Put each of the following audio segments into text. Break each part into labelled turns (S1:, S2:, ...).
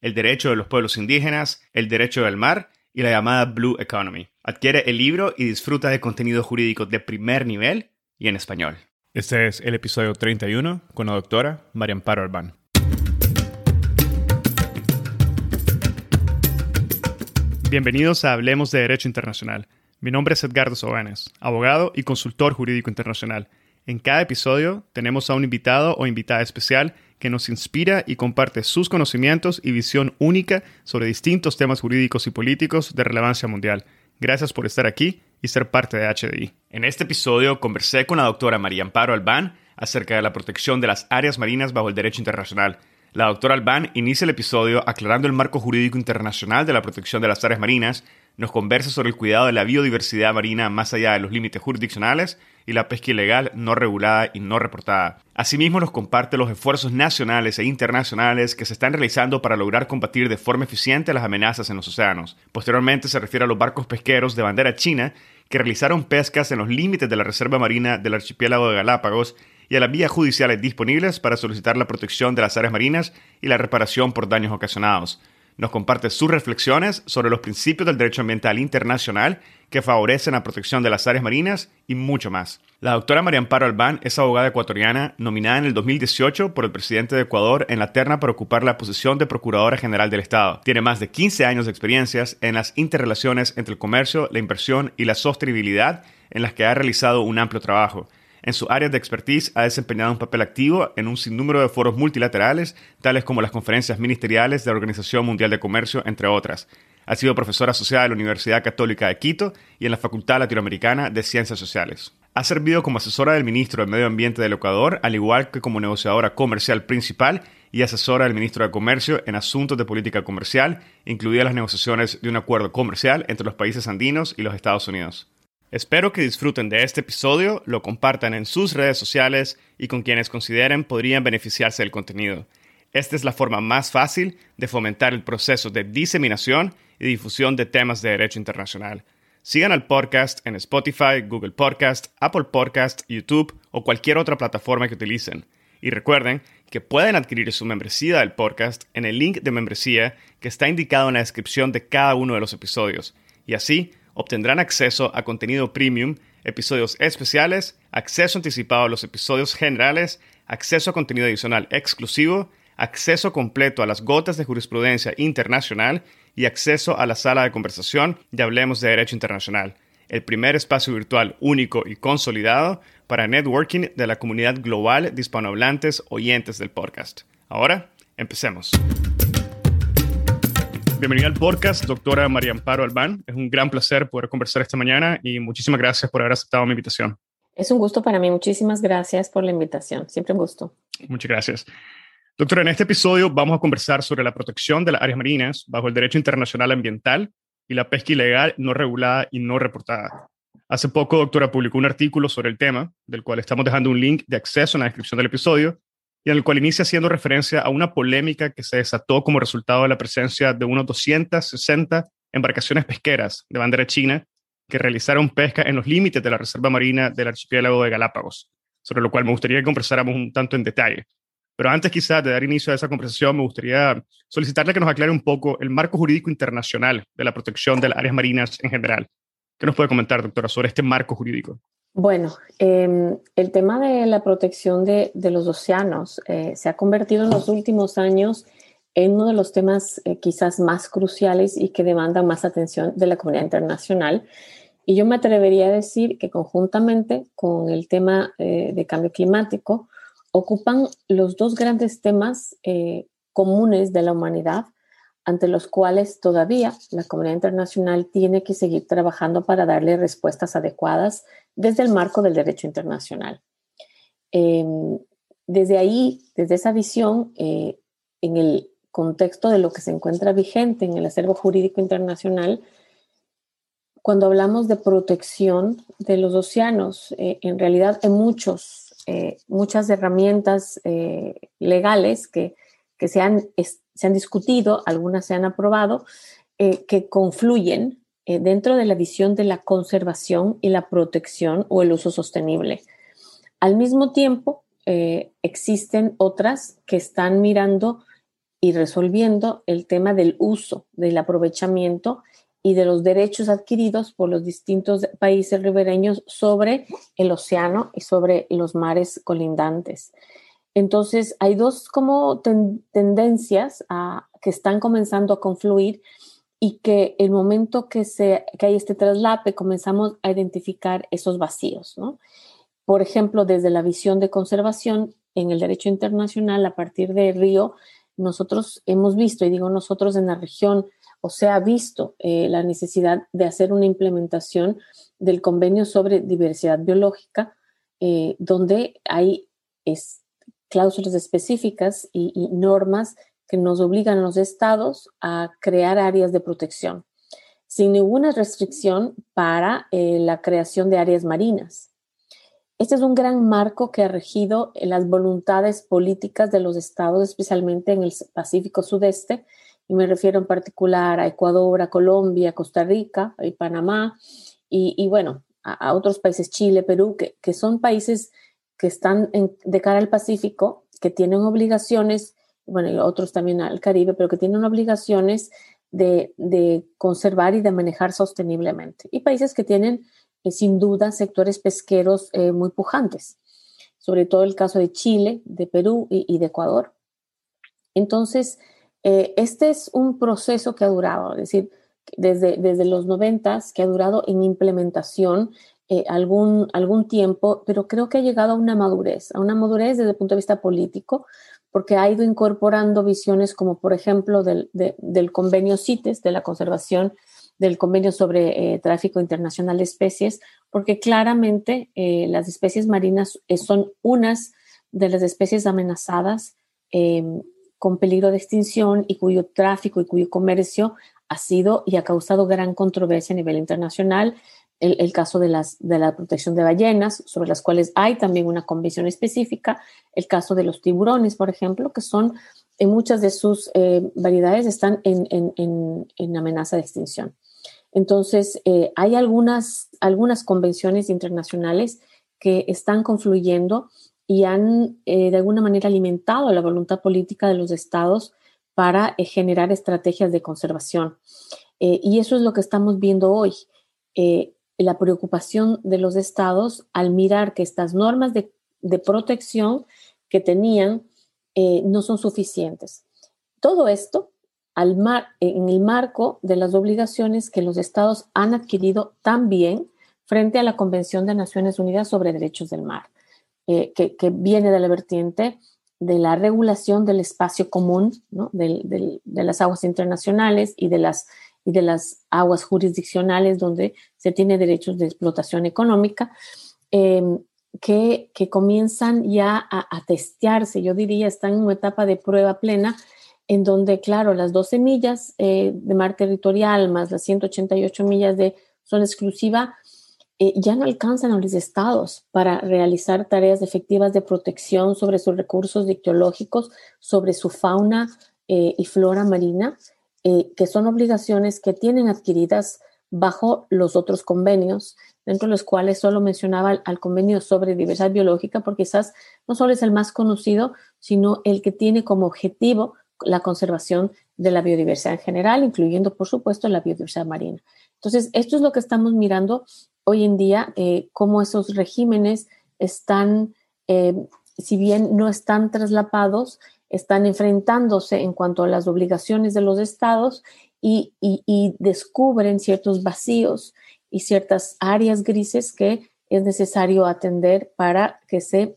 S1: el derecho de los pueblos indígenas, el derecho del mar y la llamada Blue Economy. Adquiere el libro y disfruta de contenido jurídico de primer nivel y en español. Este es el episodio 31 con la doctora María Amparo Albán. Bienvenidos a Hablemos de Derecho Internacional. Mi nombre es Edgardo Sobanes, abogado y consultor jurídico internacional. En cada episodio tenemos a un invitado o invitada especial que nos inspira y comparte sus conocimientos y visión única sobre distintos temas jurídicos y políticos de relevancia mundial. Gracias por estar aquí y ser parte de HDI. En este episodio conversé con la doctora María Amparo Albán acerca de la protección de las áreas marinas bajo el derecho internacional. La doctora Albán inicia el episodio aclarando el marco jurídico internacional de la protección de las áreas marinas, nos conversa sobre el cuidado de la biodiversidad marina más allá de los límites jurisdiccionales y la pesca ilegal no regulada y no reportada. Asimismo, nos comparte los esfuerzos nacionales e internacionales que se están realizando para lograr combatir de forma eficiente las amenazas en los océanos. Posteriormente, se refiere a los barcos pesqueros de bandera china que realizaron pescas en los límites de la Reserva Marina del Archipiélago de Galápagos y a las vías judiciales disponibles para solicitar la protección de las áreas marinas y la reparación por daños ocasionados nos comparte sus reflexiones sobre los principios del derecho ambiental internacional que favorecen la protección de las áreas marinas y mucho más. La doctora María Amparo Albán es abogada ecuatoriana nominada en el 2018 por el presidente de Ecuador en la terna para ocupar la posición de Procuradora General del Estado. Tiene más de 15 años de experiencias en las interrelaciones entre el comercio, la inversión y la sostenibilidad en las que ha realizado un amplio trabajo. En su área de expertise ha desempeñado un papel activo en un sinnúmero de foros multilaterales, tales como las conferencias ministeriales de la Organización Mundial de Comercio, entre otras. Ha sido profesora asociada de la Universidad Católica de Quito y en la Facultad Latinoamericana de Ciencias Sociales. Ha servido como asesora del ministro del Medio Ambiente del Ecuador, al igual que como negociadora comercial principal y asesora del ministro de Comercio en asuntos de política comercial, incluidas las negociaciones de un acuerdo comercial entre los países andinos y los Estados Unidos. Espero que disfruten de este episodio, lo compartan en sus redes sociales y con quienes consideren podrían beneficiarse del contenido. Esta es la forma más fácil de fomentar el proceso de diseminación y difusión de temas de derecho internacional. Sigan al podcast en Spotify, Google Podcast, Apple Podcast, YouTube o cualquier otra plataforma que utilicen. Y recuerden que pueden adquirir su membresía del podcast en el link de membresía que está indicado en la descripción de cada uno de los episodios. Y así obtendrán acceso a contenido premium, episodios especiales, acceso anticipado a los episodios generales, acceso a contenido adicional exclusivo, acceso completo a las gotas de jurisprudencia internacional y acceso a la sala de conversación de Hablemos de Derecho Internacional, el primer espacio virtual único y consolidado para networking de la comunidad global de hispanohablantes oyentes del podcast. Ahora, empecemos. Bienvenida al podcast, doctora María Amparo Albán. Es un gran placer poder conversar esta mañana y muchísimas gracias por haber aceptado mi invitación.
S2: Es un gusto para mí. Muchísimas gracias por la invitación. Siempre un gusto.
S1: Muchas gracias. Doctora, en este episodio vamos a conversar sobre la protección de las áreas marinas bajo el derecho internacional ambiental y la pesca ilegal no regulada y no reportada. Hace poco, doctora, publicó un artículo sobre el tema, del cual estamos dejando un link de acceso en la descripción del episodio, y en el cual inicia haciendo referencia a una polémica que se desató como resultado de la presencia de unos 260 embarcaciones pesqueras de bandera china que realizaron pesca en los límites de la Reserva Marina del Archipiélago de Galápagos, sobre lo cual me gustaría que conversáramos un tanto en detalle. Pero antes quizás de dar inicio a esa conversación, me gustaría solicitarle que nos aclare un poco el marco jurídico internacional de la protección de las áreas marinas en general. ¿Qué nos puede comentar, doctora, sobre este marco jurídico?
S2: Bueno, em, el tema de la protección de, los océanos eh, se ha convertido en los últimos años en uno de los temas eh, quizás más cruciales y que demandan más atención de la comunidad internacional. Y yo me atrevería a decir que conjuntamente con el tema eh, de cambio climático ocupan los dos grandes temas comunes de la humanidad ante los cuales todavía la comunidad internacional tiene que seguir trabajando para darle respuestas adecuadas desde el marco del derecho internacional. Em, desde ahí, desde esa visión, eh, en el contexto de lo que se encuentra vigente en el acervo jurídico internacional, cuando hablamos de protección de los océanos, eh, en realidad hay muchos, eh, muchas herramientas legales que, que se han se han discutido, algunas se han aprobado, eh, que confluyen eh, dentro de la visión de la conservación y la protección o el uso sostenible. Al mismo tiempo, eh, existen otras que están mirando y resolviendo el tema del uso, del aprovechamiento y de los derechos adquiridos por los distintos países ribereños sobre el océano y sobre los mares colindantes. Entonces, hay dos como tendencias que están comenzando a confluir y que el momento que, se, que hay este traslape comenzamos a identificar esos vacíos. Por ejemplo, desde la visión de conservación en el derecho internacional, a partir de Río, nosotros hemos visto, y digo nosotros en la región, o se ha visto eh, la necesidad de hacer una implementación del convenio sobre diversidad biológica, eh, donde hay es, cláusulas específicas y, normas que nos obligan a los estados a crear áreas de protección, sin ninguna restricción para eh, la creación de áreas marinas. Este es un gran marco que ha regido las voluntades políticas de los estados, especialmente en el Pacífico Sudeste, y me refiero en particular a Ecuador, a Colombia, Costa Rica y Panamá, y, bueno, a, otros países, Chile, Perú, que son países que están de cara al Pacífico, que tienen obligaciones, bueno, y otros también al Caribe, pero que tienen obligaciones de, conservar y de manejar sosteniblemente. Y países que tienen, eh, sin duda, sectores pesqueros eh, muy pujantes, sobre todo el caso de Chile, de Perú y, de Ecuador. Entonces, eh, este es un proceso que ha durado, es decir, desde, desde los noventas, que ha durado en implementación eh, algún, algún tiempo, pero creo que ha llegado a una madurez, a una madurez desde el punto de vista político, porque ha ido incorporando visiones como, por ejemplo, del, del convenio CITES, de la conservación del convenio sobre eh, tráfico internacional de especies, porque claramente eh, las especies marinas son unas de las especies amenazadas con peligro de extinción y cuyo tráfico y cuyo comercio ha sido y ha causado gran controversia a nivel internacional el, caso de, las, de la protección de ballenas, sobre las cuales hay también una convención específica, el caso de los tiburones, por ejemplo, que son, en muchas de sus eh, variedades están en, amenaza de extinción. Entonces, eh, hay algunas, algunas convenciones internacionales que están confluyendo y han eh, de alguna manera alimentado la voluntad política de los estados para generar estrategias de conservación. y eso es lo que estamos viendo hoy la preocupación de los estados al mirar que estas normas de, protección que tenían eh, no son suficientes. Todo esto en el marco de las obligaciones que los estados han adquirido también frente a la Convención de Naciones Unidas sobre Derechos del Mar, eh, que, viene de la vertiente de la regulación del espacio común, de las aguas internacionales y de las y de las aguas jurisdiccionales donde se tiene derechos de explotación económica, em, que, que, comienzan ya a, testearse, yo diría, están en una etapa de prueba plena, en donde, claro, las 12 millas eh, de mar territorial más las 188 millas de zona exclusiva eh, ya no alcanzan a los estados para realizar tareas efectivas de protección sobre sus recursos dictiológicos, sobre su fauna eh, y flora marina que son obligaciones que tienen adquiridas bajo los otros convenios, dentro de los cuales solo mencionaba al, convenio sobre diversidad biológica, porque quizás no solo es el más conocido, sino el que tiene como objetivo la conservación de la biodiversidad en general, incluyendo, por supuesto, la biodiversidad marina. Entonces, esto es lo que estamos mirando hoy en día, eh, cómo esos regímenes están, eh, si bien no están traslapados, están enfrentándose en cuanto a las obligaciones de los estados y, descubren ciertos vacíos y ciertas áreas grises que es necesario atender para que se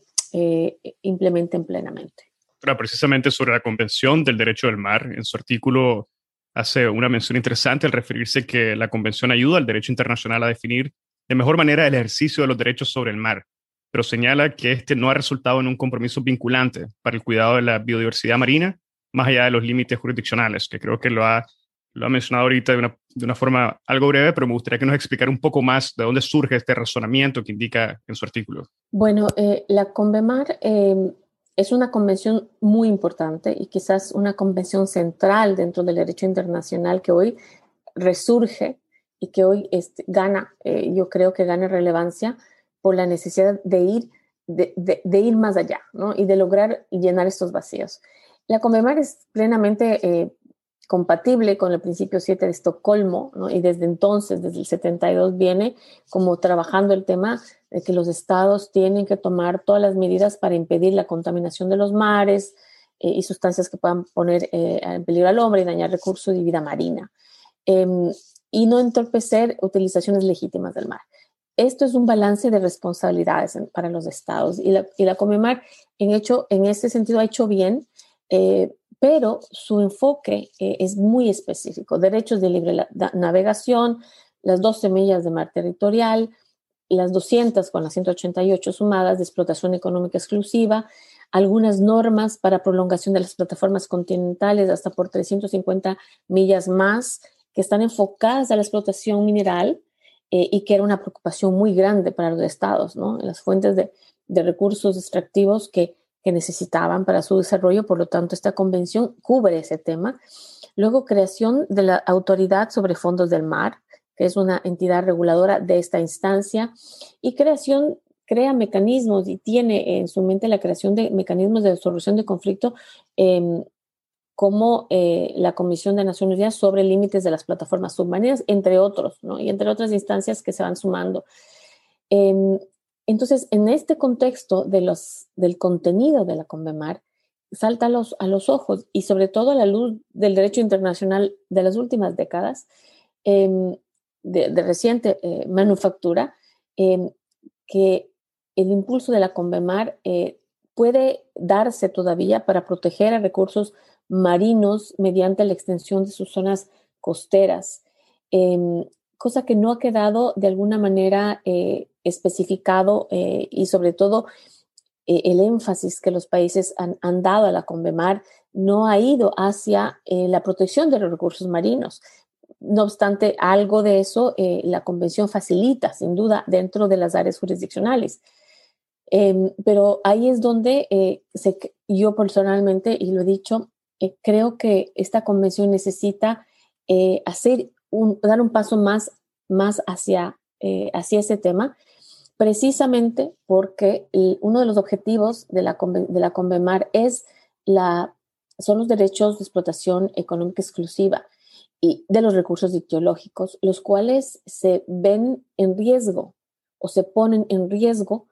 S2: implementen plenamente.
S1: precisamente sobre la Convención del Derecho del Mar, en su artículo hace una mención interesante al referirse que la Convención ayuda al derecho internacional a definir de mejor manera el ejercicio de los derechos sobre el mar, pero señala que este no ha resultado en un compromiso vinculante para el cuidado de la biodiversidad marina, más allá de los límites jurisdiccionales, que creo que lo ha, lo ha mencionado ahorita de una, de una forma algo breve, pero me gustaría que nos explicara un poco más de dónde surge este razonamiento que indica en su artículo.
S2: Bueno, eh, la Convemar eh, es una convención muy importante y quizás una convención central dentro del derecho internacional que hoy resurge y que hoy este, gana, eh, yo creo que gana relevancia por la necesidad de ir, de, ir más allá ¿no? y de lograr llenar estos vacíos. La Convemar es plenamente eh, compatible con el principio 7 de Estocolmo ¿no? y desde entonces, desde el 72, viene como trabajando el tema de que los estados tienen que tomar todas las medidas para impedir la contaminación de los mares eh, y sustancias que puedan poner en peligro al hombre y dañar recursos y vida marina. Em, y no entorpecer utilizaciones legítimas del mar. Esto es un balance de responsabilidades para los estados y la, y la Comemar en, hecho, en este sentido ha hecho bien, eh, pero su enfoque eh, es muy específico. Derechos de libre navegación, las 12 millas de mar territorial, las 200 con las 188 sumadas de explotación económica exclusiva, algunas normas para prolongación de las plataformas continentales hasta por 350 millas más, que están enfocadas a la explotación mineral eh, y que era una preocupación muy grande para los estados, ¿no? Las fuentes de, de recursos extractivos que, que, necesitaban para su desarrollo, por lo tanto, esta convención cubre ese tema. Luego, creación de la Autoridad sobre Fondos del Mar, que es una entidad reguladora de esta instancia, y creación crea mecanismos y tiene en su mente la creación de mecanismos de solución de conflicto eh, como eh, la Comisión de Naciones Unidas sobre límites de las plataformas submarinas, entre otros, ¿no? y entre otras instancias que se van sumando. Em, entonces, en este contexto de los, del contenido de la Convemar, salta a los, a los ojos y sobre todo a la luz del derecho internacional de las últimas décadas, em, de, reciente eh, manufactura, em, que el impulso de la Convemar eh, puede darse todavía para proteger a recursos marinos mediante la extensión de sus zonas costeras, em, cosa que no ha quedado de alguna manera eh, especificado eh, y sobre todo eh, el énfasis que los países han, dado a la Convemar no ha ido hacia la protección de los recursos marinos. No obstante, algo de eso la Convención facilita, sin duda, dentro de las áreas jurisdiccionales. Em, pero ahí es donde yo personalmente, y lo he dicho, eh, creo que esta convención necesita eh, hacer un, dar un paso más, más hacia, eh, hacia ese tema, precisamente porque uno de los objetivos de la, de la Convemar es la, son los derechos de explotación económica exclusiva y de los recursos ideológicos, los cuales se ven en riesgo o se ponen en riesgo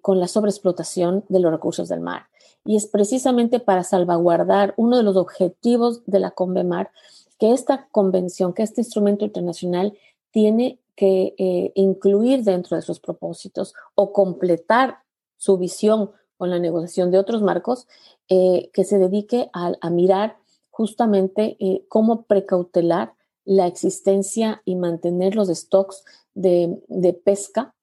S2: con la sobreexplotación de los recursos del mar. Y es precisamente para salvaguardar uno de los objetivos de la CONVEMAR que esta convención, que este instrumento internacional tiene que eh, incluir dentro de sus propósitos o completar su visión con la negociación de otros marcos, eh, que se dedique a, mirar justamente eh, cómo precautelar la existencia y mantener los stocks de, pesca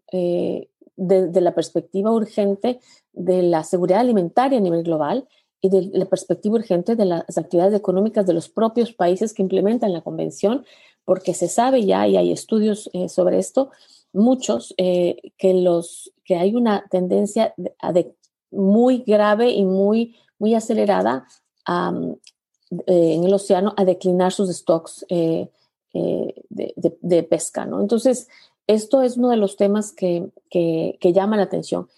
S2: desde la perspectiva urgente de la seguridad alimentaria a nivel global y de la perspectiva urgente de las actividades económicas de los propios países que implementan la convención, porque se sabe ya y hay estudios eh, sobre esto, muchos, eh, que, los, que hay una tendencia de, muy grave y muy, muy acelerada eh, en el océano a declinar sus stocks de, de, pesca. ¿no? Entonces, esto es uno de los temas que, que, llama la atención.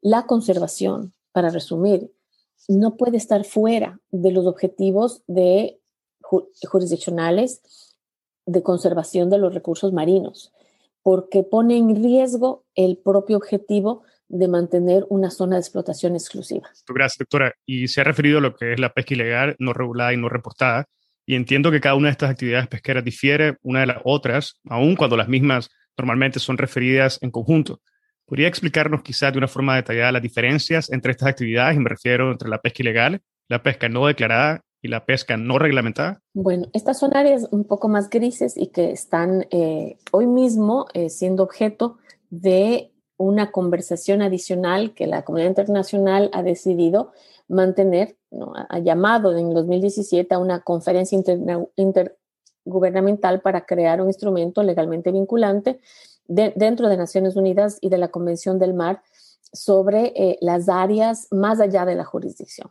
S2: La conservación, para resumir, no puede estar fuera de los objetivos de jurisdiccionales de conservación de los recursos marinos, porque pone en riesgo el propio objetivo de mantener una zona de explotación exclusiva.
S1: Gracias, doctora. Y se ha referido a lo que es la pesca ilegal, no regulada y no reportada. Y entiendo que cada una de estas actividades pesqueras difiere una de las otras, aun cuando las mismas normalmente son referidas en conjunto. ¿Podría explicarnos quizás de una forma detallada las diferencias entre estas actividades? Y me refiero entre la pesca ilegal, la pesca no declarada y la pesca no reglamentada?
S2: Bueno, estas son áreas un poco más grises y que están eh, hoy mismo eh, siendo objeto de una conversación adicional que la comunidad internacional ha decidido mantener, ha llamado en 2017 a una conferencia intergubernamental para crear un instrumento legalmente vinculante dentro de Naciones Unidas y de la Convención del Mar sobre eh, las áreas más allá de la jurisdicción.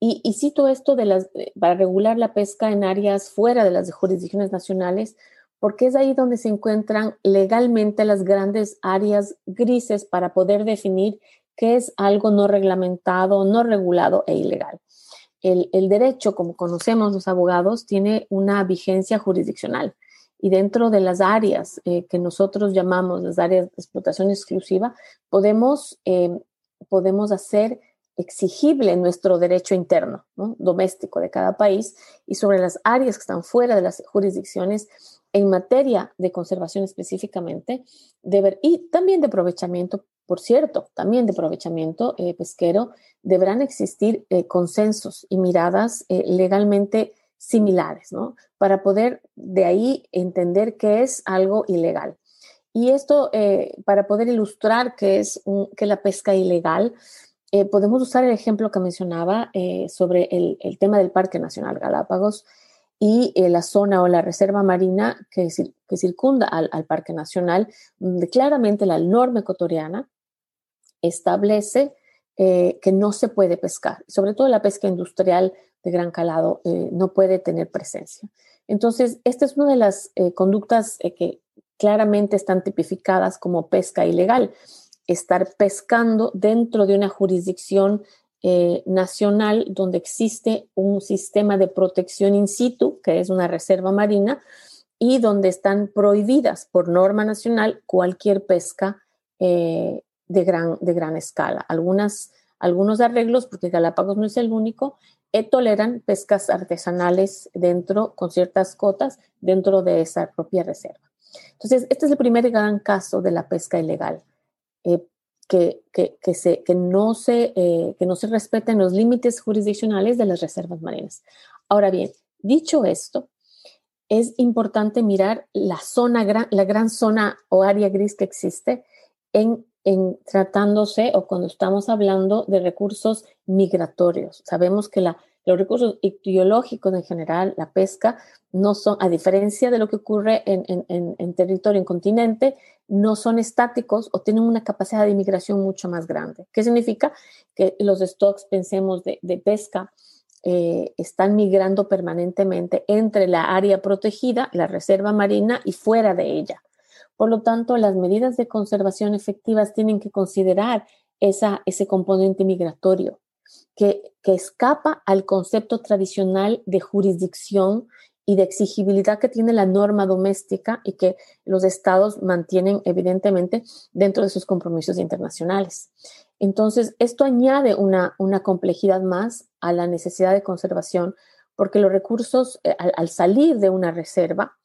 S2: Y, cito esto de las, eh, para regular la pesca en áreas fuera de las jurisdicciones nacionales, porque es ahí donde se encuentran legalmente las grandes áreas grises para poder definir qué es algo no reglamentado, no regulado e ilegal. El, derecho, como conocemos los abogados, tiene una vigencia jurisdiccional. Y dentro de las áreas eh, que nosotros llamamos las áreas de explotación exclusiva, podemos, eh, podemos hacer exigible nuestro derecho interno, doméstico de cada país, y sobre las áreas que están fuera de las jurisdicciones en materia de conservación específicamente, y también de aprovechamiento, por cierto, también de aprovechamiento eh, pesquero, deberán existir eh, consensos y miradas eh, legalmente similares, ¿no? Para poder de ahí entender qué es algo ilegal. Y esto, para poder ilustrar qué es que la pesca ilegal, eh, podemos usar el ejemplo que mencionaba eh, sobre el, tema del Parque Nacional Galápagos y eh, la zona o la reserva marina que, que circunda al, Parque Nacional, donde claramente la norma ecuatoriana establece que no se puede pescar, sobre todo la pesca industrial de gran calado no puede tener presencia. Entonces, esta es una de las conductas que claramente están tipificadas como pesca ilegal estar pescando dentro de una jurisdicción eh, nacional donde existe un sistema de protección in situ, que es una reserva marina, y donde están prohibidas por norma nacional cualquier pesca eh, de, gran, de gran escala. Algunas, algunos arreglos, porque Galápagos no es el único, eh, toleran pescas artesanales dentro, con ciertas cotas, dentro de esa propia reserva. Entonces, este es el primer gran caso de la pesca ilegal. Eh, que, que, se, que, no se, eh, que no se respeten los límites jurisdiccionales de las reservas marinas. Ahora bien, dicho esto, es importante mirar la zona, gran, la gran zona o área gris que existe en, en tratándose o cuando estamos hablando de recursos migratorios. Sabemos que la, los recursos ictiológicos en general, la pesca, no son, a diferencia de lo que ocurre en, territorio, en continente, no son estáticos o tienen una capacidad de inmigración mucho más grande. ¿Qué significa? Que los stocks, pensemos, de, de pesca, eh, están migrando permanentemente entre la área protegida, la reserva marina y fuera de ella. Por lo tanto, las medidas de conservación efectivas tienen que considerar ese componente migratorio que, escapa al concepto tradicional de jurisdicción y de exigibilidad que tiene la norma doméstica y que los estados mantienen evidentemente dentro de sus compromisos internacionales. Entonces, esto añade una, complejidad más a la necesidad de conservación porque los recursos eh, al, salir de una reserva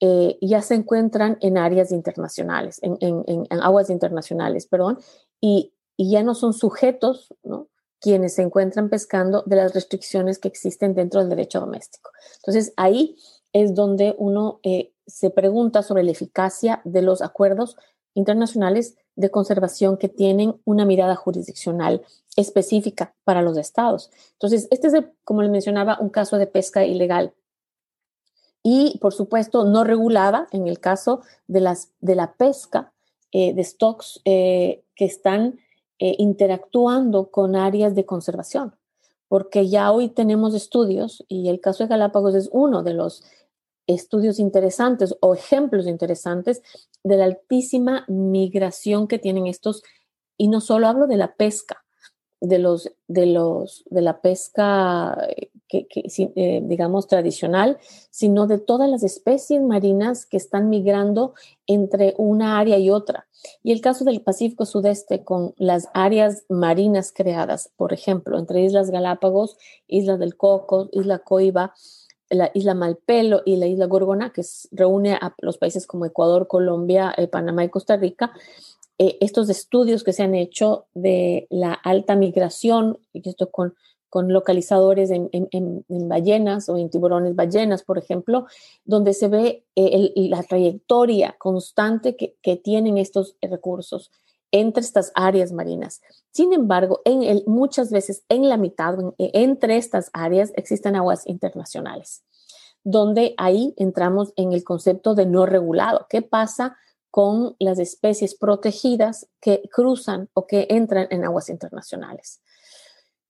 S2: eh, ya se encuentran en áreas internacionales, en, aguas internacionales, perdón, y, y, ya no son sujetos ¿no? quienes se encuentran pescando de las restricciones que existen dentro del derecho doméstico. Entonces, ahí es donde uno eh, se pregunta sobre la eficacia de los acuerdos internacionales de conservación que tienen una mirada jurisdiccional específica para los estados. Entonces, este es, como les mencionaba, un caso de pesca ilegal. Y, por supuesto, no regulada en el caso de, las, de la pesca eh, de stocks eh, que están eh, interactuando con áreas de conservación, porque ya hoy tenemos estudios y el caso de Galápagos es uno de los estudios interesantes o ejemplos interesantes de la altísima migración que tienen estos, y no solo hablo de la pesca, de los de los de la pesca eh, que, eh, digamos, tradicional, sino de todas las especies marinas que están migrando entre una área y otra. Y el caso del Pacífico Sudeste con las áreas marinas creadas, por ejemplo, entre Islas Galápagos, Isla del Coco, Isla Coiba, la isla Malpelo y la isla Gorgona, que reúne a los países como Ecuador, Colombia, eh, Panamá y Costa Rica, estos estudios que se han hecho de la alta migración, y esto con, con localizadores en, ballenas o en tiburones ballenas, por ejemplo, donde se ve la trayectoria constante que, que tienen estos recursos entre estas áreas marinas. Sin embargo, en muchas veces en la mitad, entre estas áreas, existen aguas internacionales, donde ahí entramos en el concepto de no regulado. ¿Qué pasa con las especies protegidas que cruzan o que entran en aguas internacionales?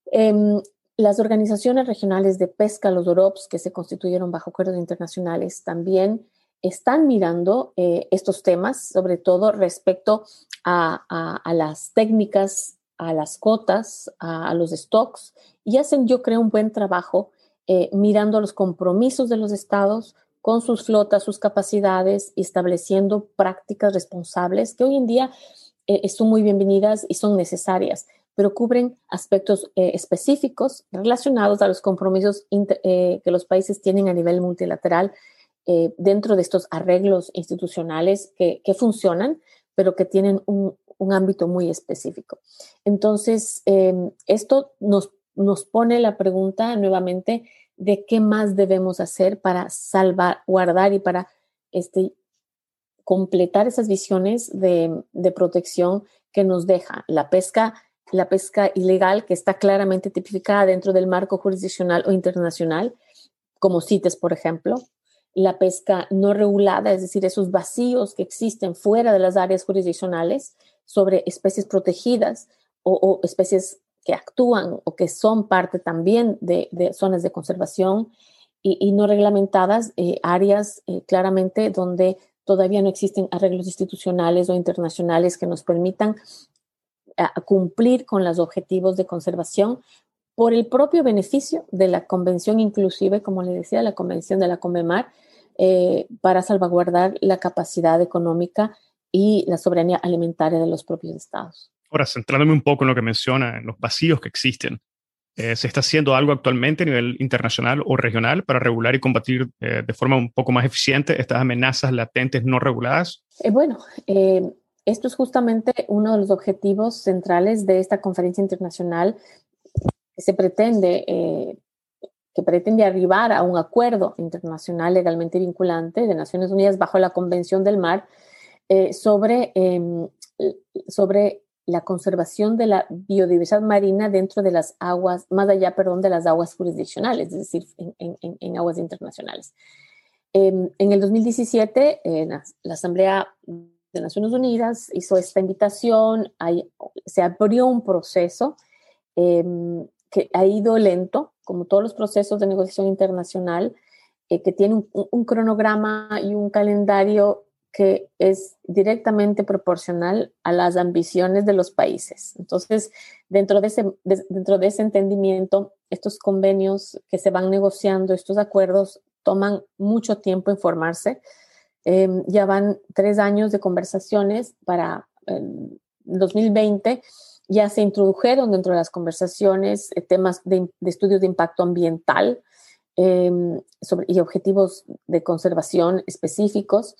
S2: Em, las organizaciones regionales de pesca, los OROPS, que se constituyeron bajo acuerdos internacionales, también están mirando eh, estos temas, sobre todo respecto a, las técnicas, a las cotas, a, los stocks, y hacen, yo creo, un buen trabajo eh, mirando los compromisos de los estados con sus flotas, sus capacidades, estableciendo prácticas responsables que hoy en día eh, son muy bienvenidas y son necesarias, pero cubren aspectos específicos relacionados a los compromisos que los países tienen a nivel multilateral eh, dentro de estos arreglos institucionales que, funcionan, pero que tienen un, ámbito muy específico. Entonces, esto nos, nos pone la pregunta nuevamente de qué más debemos hacer para salvaguardar y para este, completar esas visiones de, de, protección que nos deja la pesca, la pesca ilegal que está claramente tipificada dentro del marco jurisdiccional o internacional, como CITES, por ejemplo, la pesca no regulada, es decir, esos vacíos que existen fuera de las áreas jurisdiccionales sobre especies protegidas o, especies que actúan o que son parte también de, zonas de conservación y, no reglamentadas, eh, áreas eh, claramente donde todavía no existen arreglos institucionales o internacionales que nos permitan cumplir con los objetivos de conservación por el propio beneficio de la convención, inclusive, como le decía, la convención de la Convemar, eh, para salvaguardar la capacidad económica y la soberanía alimentaria de los propios estados.
S1: Ahora, centrándome un poco en lo que menciona, en los vacíos que existen, eh, ¿se está haciendo algo actualmente a nivel internacional o regional para regular y combatir eh, de forma un poco más eficiente estas amenazas latentes no reguladas?
S2: bueno, esto es justamente uno de los objetivos centrales de esta conferencia internacional que se pretende que pretende arribar a un acuerdo internacional legalmente vinculante de Naciones Unidas bajo la Convención del Mar eh, sobre, em, sobre la conservación de la biodiversidad marina dentro de las aguas, más allá, perdón, de las aguas jurisdiccionales, es decir, en, aguas internacionales. Em, en el 2017, la, Asamblea de Naciones Unidas hizo esta invitación, se abrió un proceso em, que ha ido lento, como todos los procesos de negociación internacional, eh, que tiene un, cronograma y un calendario que es directamente proporcional a las ambiciones de los países. Entonces, dentro de ese, dentro de ese entendimiento, estos convenios que se van negociando, estos acuerdos, toman mucho tiempo en formarse. Em, ya van tres años de conversaciones para el 2020 ya se introdujeron dentro de las conversaciones eh, temas de, estudios de impacto ambiental em, y objetivos de conservación específicos.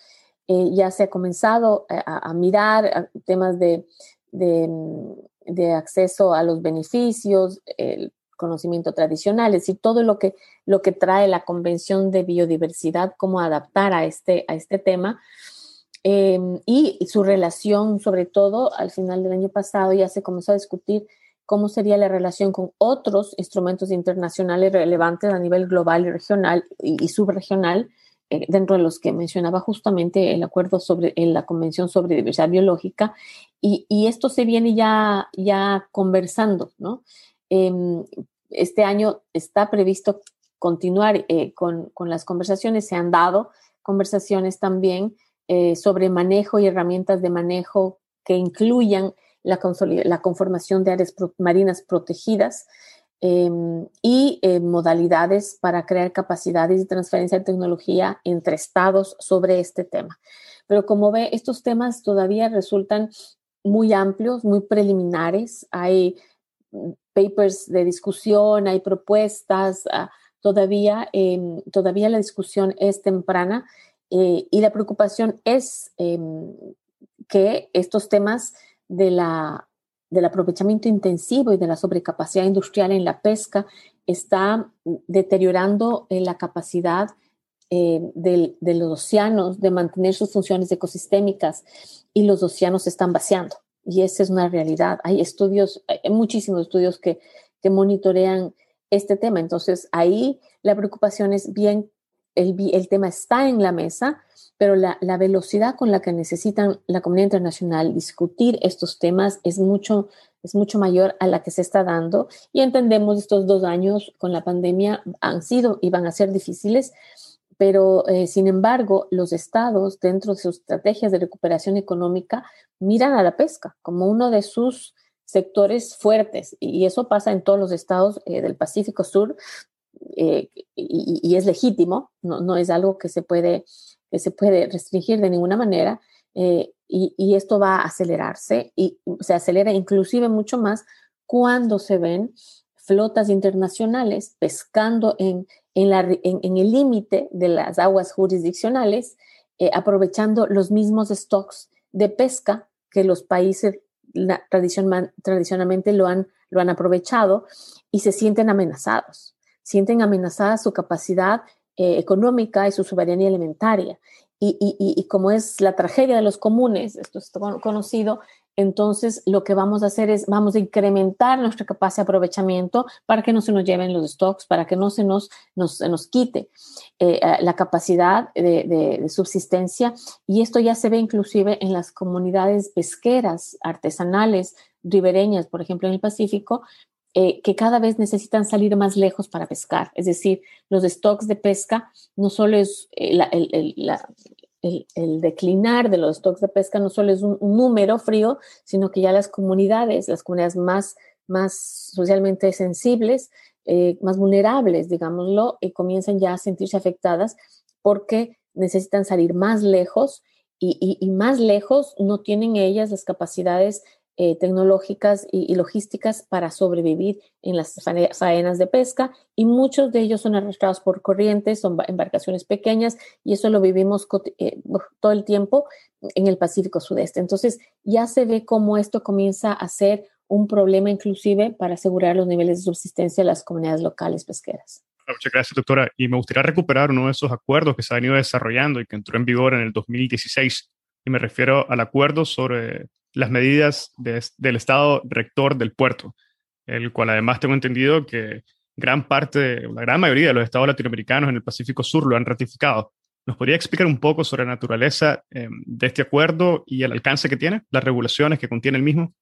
S2: Eh, ya se ha comenzado a, mirar temas de, de, acceso a los beneficios, el conocimiento tradicional, es decir, todo lo que, lo que trae la Convención de Biodiversidad, cómo adaptar a este, a este tema. Em, y su relación, sobre todo al final del año pasado, ya se comenzó a discutir cómo sería la relación con otros instrumentos internacionales relevantes a nivel global y regional y, subregional, eh, dentro de los que mencionaba justamente el acuerdo sobre la Convención sobre Diversidad Biológica, y, esto se viene ya, ya conversando, ¿no? Em, este año está previsto continuar eh, con, con las conversaciones, se han dado conversaciones también eh, sobre manejo y herramientas de manejo que incluyan la, la conformación de áreas marinas protegidas em, y eh, modalidades para crear capacidades y transferencia de tecnología entre estados sobre este tema. Pero como ve, estos temas todavía resultan muy amplios, muy preliminares. Hay mm, papers de discusión, hay propuestas, ah, todavía, em, todavía la discusión es temprana eh, y la preocupación es em, que estos temas de la, del aprovechamiento intensivo y de la sobrecapacidad industrial en la pesca está deteriorando eh, la capacidad eh, de, los océanos de mantener sus funciones ecosistémicas y los océanos se están vaciando. Y esa es una realidad. Hay estudios, hay muchísimos estudios que, que monitorean este tema. Entonces, ahí la preocupación es bien, el, tema está en la mesa, pero la, la, velocidad con la que necesitan la comunidad internacional discutir estos temas es mucho, es mucho mayor a la que se está dando. Y entendemos estos dos años con la pandemia han sido y van a ser difíciles, pero eh, sin embargo, los estados, dentro de sus estrategias de recuperación económica, miran a la pesca como uno de sus sectores fuertes. Y eso pasa en todos los estados eh, del Pacífico Sur eh, y, es legítimo, no, no es algo que se puede se puede restringir de ninguna manera eh, y, esto va a acelerarse y se acelera inclusive mucho más cuando se ven flotas internacionales pescando en, en, la, en, el límite de las aguas jurisdiccionales, eh, aprovechando los mismos stocks de pesca que los países la, tradicionalmente lo han, lo han aprovechado y se sienten amenazados, sienten amenazada su capacidad eh, económica y su soberanía alimentaria. Y, y, y, como es la tragedia de los comunes, esto es conocido, entonces lo que vamos a hacer es, vamos a incrementar nuestra capacidad de aprovechamiento para que no se nos lleven los stocks, para que no se nos, nos, nos quite eh, eh, la capacidad de, de, de, subsistencia. Y esto ya se ve inclusive en las comunidades pesqueras artesanales ribereñas, por ejemplo, en el Pacífico, eh, que cada vez necesitan salir más lejos para pescar. Es decir, los stocks de pesca no solo es eh, el, declinar de los stocks de pesca, no solo es un, número frío, sino que ya las comunidades, las comunidades más, más socialmente sensibles, eh, más vulnerables, digámoslo, comienzan ya a sentirse afectadas porque necesitan salir más lejos y, y, más lejos no tienen ellas las capacidades eh, tecnológicas y, logísticas para sobrevivir en las faenas de pesca y muchos de ellos son arrastrados por corrientes, son embarcaciones pequeñas y eso lo vivimos eh, todo el tiempo en el Pacífico Sudeste. Entonces ya se ve cómo esto comienza a ser un problema inclusive para asegurar los niveles de subsistencia de las comunidades locales pesqueras.
S1: Muchas gracias, doctora. Y me gustaría recuperar uno de esos acuerdos que se han ido desarrollando y que entró en vigor en el 2016. Y me refiero al acuerdo sobre las medidas del Estado rector del puerto, el cual además tengo entendido que gran parte, la gran mayoría de los estados latinoamericanos en el Pacífico Sur lo han ratificado. ¿Nos podría explicar un poco sobre la naturaleza em, de este acuerdo y el alcance que tiene, las regulaciones que contiene el mismo?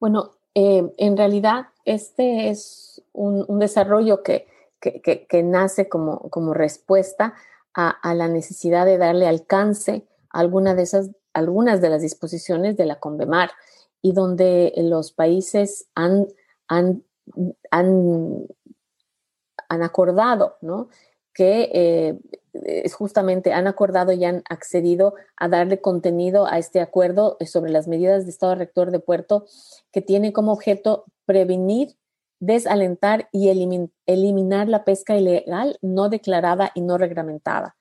S2: Bueno, eh, en realidad este es un, desarrollo que, que, nace como, como respuesta a, a, la necesidad de darle alcance a alguna de esas algunas de las disposiciones de la CONVEMAR y donde los países han, han, han, acordado, ¿no? que eh, justamente han acordado y han accedido a darle contenido a este acuerdo sobre las medidas de Estado rector de puerto que tiene como objeto prevenir, desalentar y eliminar la pesca ilegal no declarada y no reglamentada.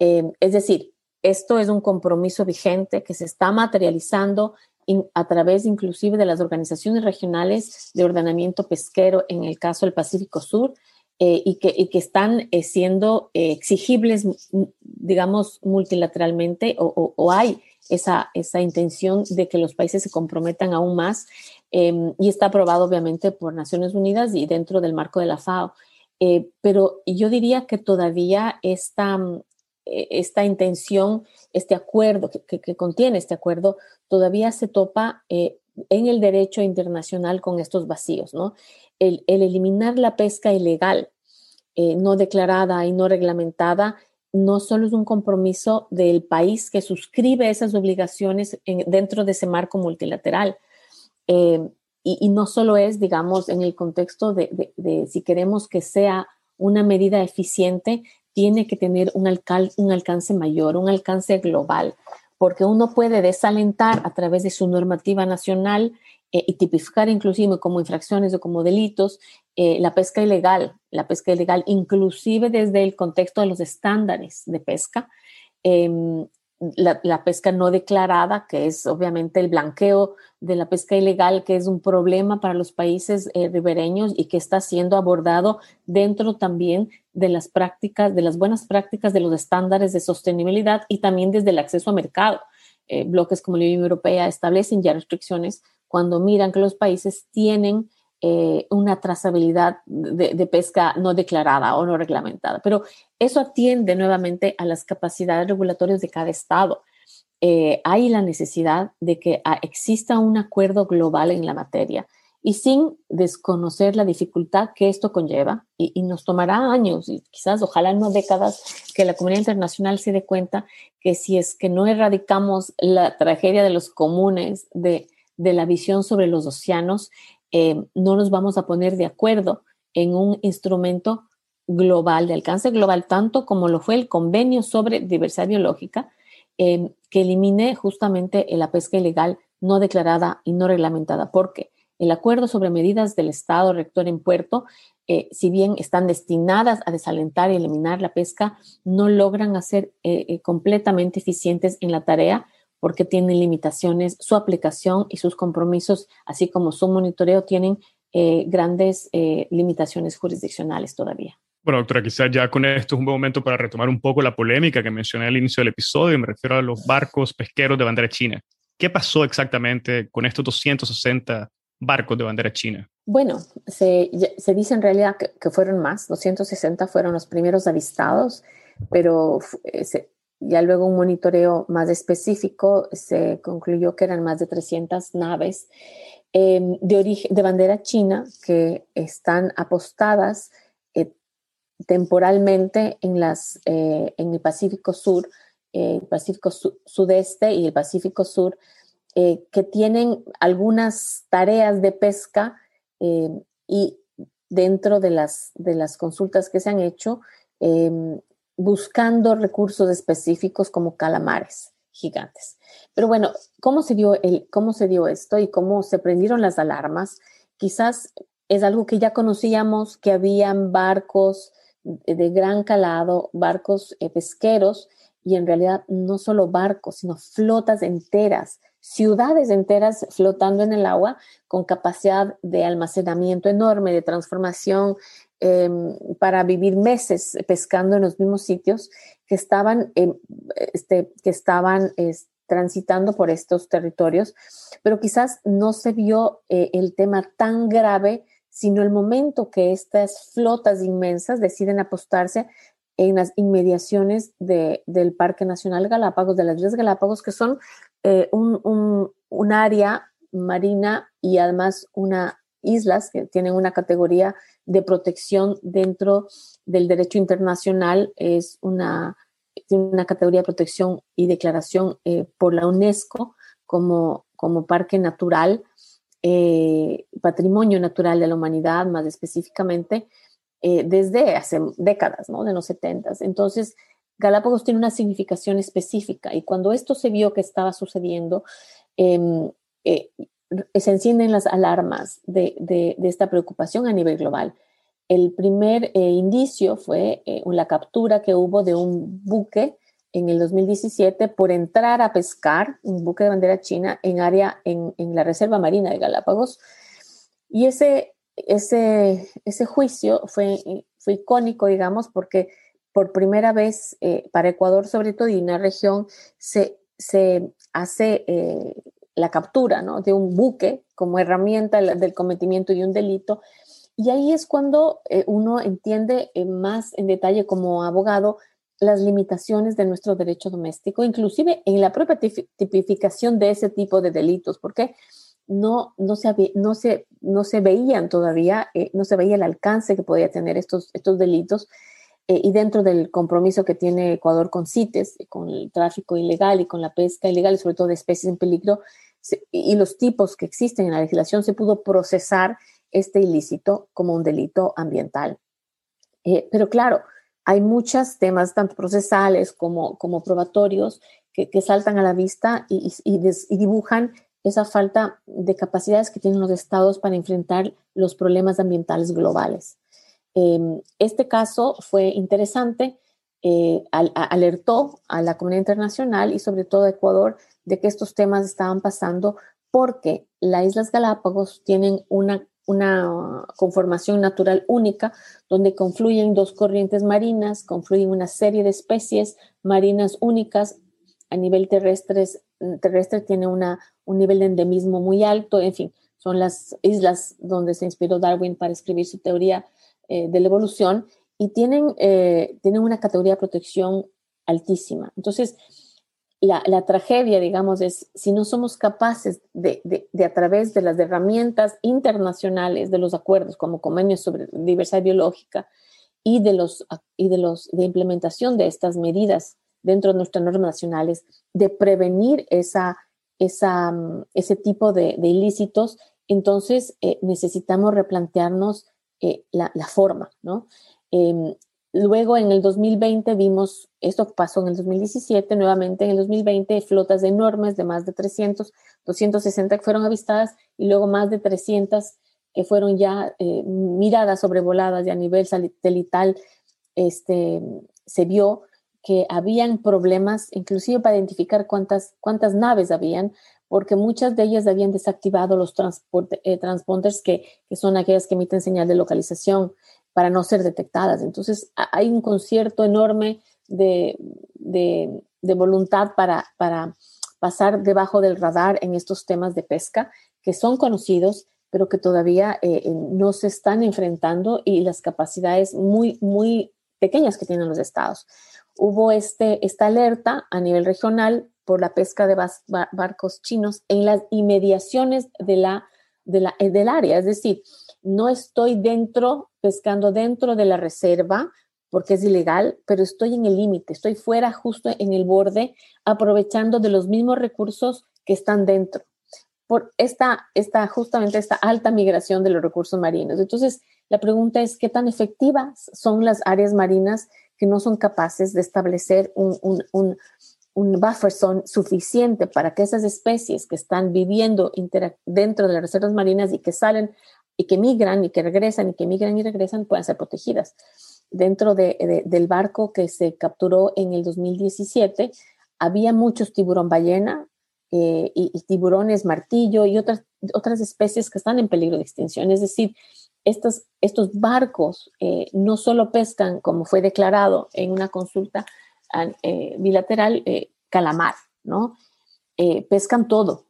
S2: Eh, es decir, esto es un compromiso vigente que se está materializando a través inclusive de las organizaciones regionales de ordenamiento pesquero, en el caso del Pacífico Sur, eh, y, que, y, que, están eh, siendo eh, exigibles, digamos, multilateralmente, o, o, hay esa, esa, intención de que los países se comprometan aún más, em, y está aprobado obviamente por Naciones Unidas y dentro del marco de la FAO. pero yo diría que todavía esta, eh, esta intención, este acuerdo que, contiene este acuerdo, todavía se topa eh, en el derecho internacional con estos vacíos, ¿no? El, eliminar la pesca ilegal, eh, no declarada y no reglamentada, no solo es un compromiso del país que suscribe esas obligaciones dentro de ese marco multilateral, y, no solo es, digamos, en el contexto de si queremos que sea una medida eficiente, tiene que tener un, alcance mayor, un alcance global, porque uno puede desalentar a través de su normativa nacional eh, y tipificar inclusive como infracciones o como delitos eh, la pesca ilegal, la pesca ilegal inclusive desde el contexto de los estándares de pesca. Em, la, pesca no declarada, que es obviamente el blanqueo de la pesca ilegal, que es un problema para los países eh, ribereños y que está siendo abordado dentro también de las prácticas, de las buenas prácticas de los estándares de sostenibilidad y también desde el acceso a mercado. Eh, bloques como la Unión Europea establecen ya restricciones cuando miran que los países tienen eh, una trazabilidad de, pesca no declarada o no reglamentada. Pero eso atiende nuevamente a las capacidades regulatorias de cada estado. Eh, hay la necesidad de que ah, exista un acuerdo global en la materia y sin desconocer la dificultad que esto conlleva, y, nos tomará años y quizás ojalá no décadas que la comunidad internacional se dé cuenta que si es que no erradicamos la tragedia de los comunes, de, de la visión sobre los océanos, eh, no nos vamos a poner de acuerdo en un instrumento global, de alcance global, tanto como lo fue el convenio sobre diversidad biológica, eh, que elimine justamente la pesca ilegal no declarada y no reglamentada, porque el acuerdo sobre medidas del Estado rector en puerto, eh, si bien están destinadas a desalentar y eliminar la pesca, no logran hacer completamente eficientes en la tarea porque tienen limitaciones, su aplicación y sus compromisos, así como su monitoreo, tienen eh, grandes eh, limitaciones jurisdiccionales todavía.
S1: Bueno, doctora, quizás ya con esto es un buen momento para retomar un poco la polémica que mencioné al inicio del episodio, me refiero a los barcos pesqueros de bandera china. ¿Qué pasó exactamente con estos 260 barcos de bandera china?
S2: Bueno, se, se dice en realidad que, que, fueron más, 260 fueron los primeros avistados, pero eh, se, ya luego un monitoreo más específico se concluyó que eran más de 300 naves em, de, origen, de bandera china que están apostadas eh, temporalmente en, las, eh, en el Pacífico Sur, el Pacífico Sudeste y el Pacífico Sur, eh, que tienen algunas tareas de pesca em, y dentro de las, de las consultas que se han hecho, em, buscando recursos específicos como calamares gigantes. Pero bueno, ¿cómo se dio, el, cómo se dio esto y cómo se prendieron las alarmas? Quizás es algo que ya conocíamos, que habían barcos de gran calado, barcos eh, pesqueros, y en realidad no solo barcos, sino flotas enteras, ciudades enteras flotando en el agua con capacidad de almacenamiento enorme, de transformación Em, para vivir meses pescando en los mismos sitios que estaban, este, que estaban transitando por estos territorios, pero quizás no se vio eh, el tema tan grave, sino el momento que estas flotas inmensas deciden apostarse en las inmediaciones de, del Parque Nacional Galápagos, de las Islas Galápagos, que son eh, un, un, un área marina y además una islas que tienen una categoría de protección dentro del derecho internacional, es una, una categoría de protección y declaración eh, por la UNESCO como, como parque natural, eh, patrimonio natural de la humanidad más específicamente, eh, desde hace décadas, ¿no? De los 70. Entonces, Galápagos tiene una significación específica y cuando esto se vio que estaba sucediendo, em, se encienden las alarmas de, esta preocupación a nivel global. El primer eh, indicio fue eh, la captura que hubo de un buque en el 2017 por entrar a pescar, un buque de bandera china, en área, en, la Reserva Marina de Galápagos. Y ese, ese, ese juicio fue, fue icónico, digamos, porque por primera vez eh, para Ecuador, sobre todo, y en la región, se, se hace la captura ¿no? de un buque como herramienta del cometimiento de un delito. Y ahí es cuando eh, uno entiende eh, más en detalle como abogado las limitaciones de nuestro derecho doméstico, inclusive en la propia tipificación de ese tipo de delitos, porque no, no, se, no, se, no se veían todavía, eh, no se veía el alcance que podía tener estos, estos delitos. y dentro del compromiso que tiene Ecuador con CITES, con el tráfico ilegal y con la pesca ilegal, y sobre todo de especies en peligro, y los tipos que existen en la legislación, se pudo procesar este ilícito como un delito ambiental. Eh, pero claro, hay muchos temas, tanto procesales como, como probatorios, que, saltan a la vista y, dibujan esa falta de capacidades que tienen los estados para enfrentar los problemas ambientales globales. Em, este caso fue interesante eh, alertó a la comunidad internacional y sobre todo a Ecuador de que estos temas estaban pasando porque las Islas Galápagos tienen una, conformación natural única donde confluyen dos corrientes marinas, confluyen una serie de especies marinas únicas. A nivel terrestre, terrestre tiene un nivel de endemismo muy alto, en fin, son las islas donde se inspiró Darwin para escribir su teoría eh, de la evolución y tienen, eh, tienen una categoría de protección altísima. Entonces, la, la, tragedia, digamos, es si no somos capaces de, de, a través de las herramientas internacionales, de los acuerdos como convenios sobre diversidad biológica y de los y de los de implementación de estas medidas dentro de nuestras normas nacionales, de prevenir esa, esa, ese tipo de, de ilícitos, entonces eh, necesitamos replantearnos eh, la, la, forma, ¿no? Eh, luego en el 2020 vimos, esto pasó en el 2017, nuevamente en el 2020 flotas enormes de más de 300, 260 que fueron avistadas y luego más de 300 que fueron ya eh, miradas sobrevoladas y a nivel satelital este, se vio que habían problemas, inclusive para identificar cuántas, cuántas naves habían, porque muchas de ellas habían desactivado los eh, transponders que, que, son aquellas que emiten señal de localización para no ser detectadas. Entonces, hay un concierto enorme de, de, voluntad para, para pasar debajo del radar en estos temas de pesca que son conocidos, pero que todavía eh, no se están enfrentando y las capacidades muy, muy pequeñas que tienen los estados. Hubo este, esta alerta a nivel regional por la pesca de barcos chinos en las inmediaciones del área. Es decir, no estoy dentro, pescando dentro de la reserva, porque es ilegal, pero estoy en el límite, estoy fuera justo en el borde, aprovechando de los mismos recursos que están dentro, por esta, esta justamente esta alta migración de los recursos marinos. Entonces, la pregunta es, ¿qué tan efectivas son las áreas marinas que no son capaces de establecer un, un, un, un buffer zone suficiente para que esas especies que están viviendo dentro de las reservas marinas y que salen y que migran y que regresan y que migran y regresan puedan ser protegidas. Dentro de, de, del barco que se capturó en el 2017, había muchos tiburón ballena eh, y, y, tiburones martillo y otras, otras especies que están en peligro de extinción. Es decir, estos, estos barcos eh, no solo pescan, como fue declarado en una consulta eh, bilateral, eh, calamar, ¿no? Eh, pescan todo,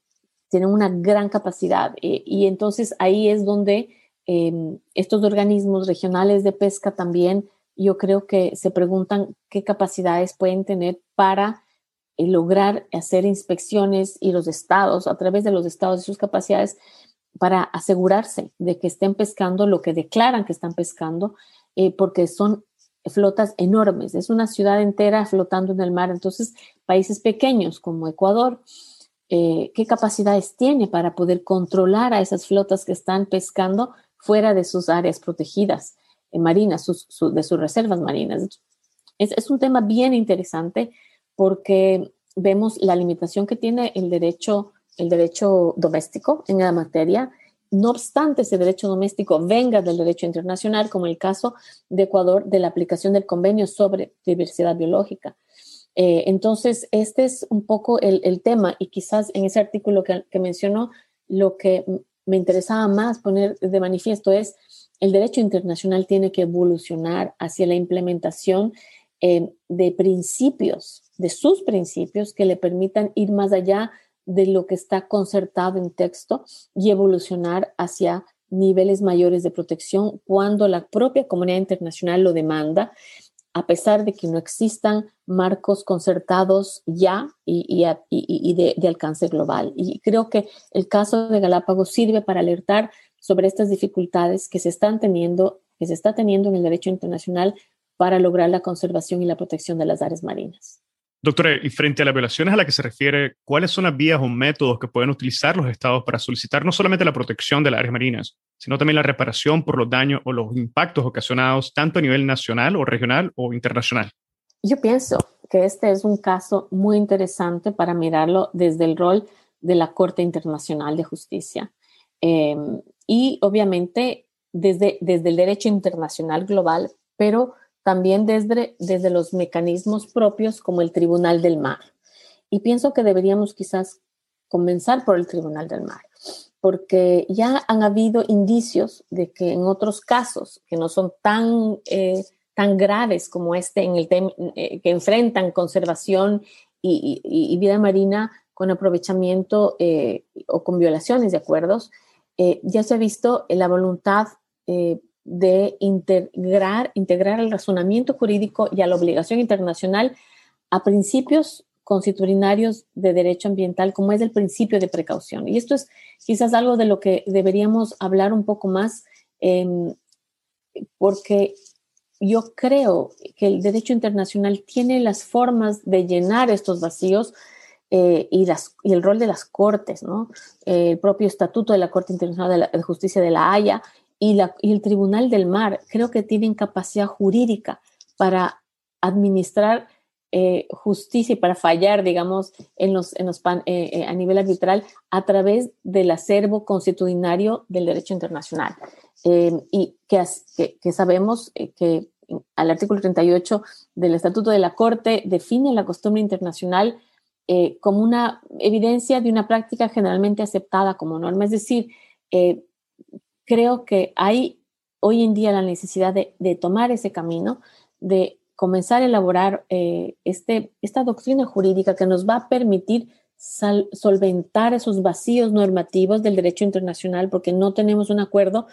S2: tienen una gran capacidad eh, y entonces ahí es donde em, estos organismos regionales de pesca también yo creo que se preguntan qué capacidades pueden tener para lograr hacer inspecciones y los estados, a través de los estados y sus capacidades, para asegurarse de que estén pescando lo que declaran que están pescando, eh, porque son flotas enormes, es una ciudad entera flotando en el mar. Entonces, países pequeños como Ecuador, eh, ¿qué capacidades tiene para poder controlar a esas flotas que están pescando fuera de sus áreas protegidas eh, marinas, sus, su, de sus reservas marinas? Es, es un tema bien interesante porque vemos la limitación que tiene el derecho, el derecho doméstico en la materia no obstante ese derecho doméstico venga del derecho internacional, como el caso de Ecuador de la aplicación del convenio sobre diversidad biológica. Eh, entonces, este es un poco el, el, tema y quizás en ese artículo que, mencionó, lo que me interesaba más poner de manifiesto es el derecho internacional tiene que evolucionar hacia la implementación eh, de principios, de sus principios que le permitan ir más allá de lo que está concertado en texto y evolucionar hacia niveles mayores de protección cuando la propia comunidad internacional lo demanda, a pesar de que no existan marcos concertados ya y, de, de, alcance global. Y creo que el caso de Galápagos sirve para alertar sobre estas dificultades que se están teniendo, que se está teniendo en el derecho internacional para lograr la conservación y la protección de las áreas marinas.
S1: Doctora, y frente a las violaciones a las que se refiere, ¿cuáles son las vías o métodos que pueden utilizar los estados para solicitar no solamente la protección de las áreas marinas, sino también la reparación por los daños o los impactos ocasionados tanto a nivel nacional o regional o internacional?
S2: Yo pienso que este es un caso muy interesante para mirarlo desde el rol de la Corte Internacional de Justicia. Eh, y obviamente desde, desde el derecho internacional global, pero también desde, desde los mecanismos propios como el Tribunal del Mar. Y pienso que deberíamos quizás comenzar por el Tribunal del Mar, porque ya han habido indicios de que en otros casos que no son tan, eh, tan graves como este, en el eh, que enfrentan conservación y, vida marina con aprovechamiento eh, o con violaciones de acuerdos, ya se ha visto la voluntad de integrar, integrar el razonamiento jurídico y a la obligación internacional a principios constitucionarios de derecho ambiental, como es el principio de precaución. Y esto es quizás algo de lo que deberíamos hablar un poco más, em, porque yo creo que el derecho internacional tiene las formas de llenar estos vacíos eh, y, las, y, el rol de las cortes, ¿no? el propio estatuto de la Corte Internacional de, Justicia de la Haya y, la, y el Tribunal del Mar, creo que tienen capacidad jurídica para administrar eh, justicia y para fallar, digamos, en los, en los eh, eh, a nivel arbitral a través del acervo constitucionario del derecho internacional. y que, que, sabemos que al artículo 38 del Estatuto de la Corte define la costumbre internacional como una evidencia de una práctica generalmente aceptada como norma. Es decir, creo que hay hoy en día la necesidad de, tomar ese camino, de comenzar a elaborar eh, este, esta doctrina jurídica que nos va a permitir solventar esos vacíos normativos del derecho internacional porque no tenemos un acuerdo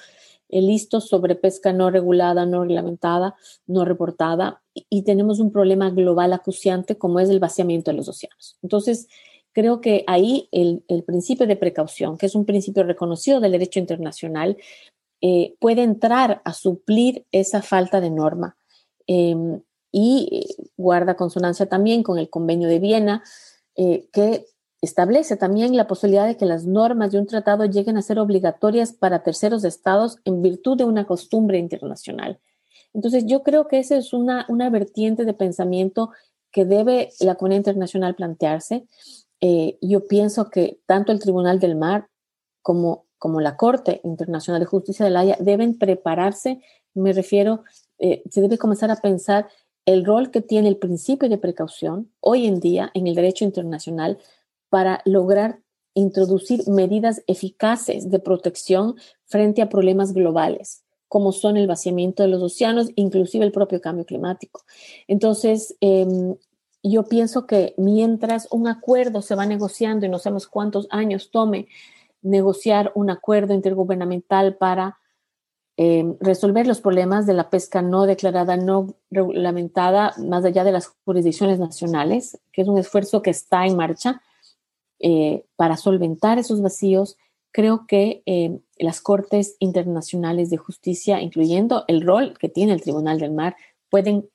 S2: eh, listo sobre pesca no regulada, no reglamentada, no reportada y, tenemos un problema global acuciante como es el vaciamiento de los océanos. Entonces, creo que ahí el, principio de precaución, que es un principio reconocido del derecho internacional, eh, puede entrar a suplir esa falta de norma. Em, y eh, guarda consonancia también con el convenio de Viena, eh, que establece también la posibilidad de que las normas de un tratado lleguen a ser obligatorias para terceros estados en virtud de una costumbre internacional. Entonces, yo creo que esa es una, una vertiente de pensamiento que debe la comunidad internacional plantearse. Eh, yo pienso que tanto el Tribunal del Mar como, como la Corte Internacional de Justicia de la Haya deben prepararse, me refiero, se debe comenzar a pensar el rol que tiene el principio de precaución hoy en día en el derecho internacional para lograr introducir medidas eficaces de protección frente a problemas globales, como son el vaciamiento de los océanos, inclusive el propio cambio climático. Entonces, em, yo pienso que mientras un acuerdo se va negociando y no sabemos cuántos años tome negociar un acuerdo intergubernamental para Em, resolver los problemas de la pesca no declarada, no reglamentada, más allá de las jurisdicciones nacionales, que es un esfuerzo que está en marcha eh, para solventar esos vacíos. Creo que em, las Cortes Internacionales de Justicia, incluyendo el rol que tiene el Tribunal del Mar, pueden,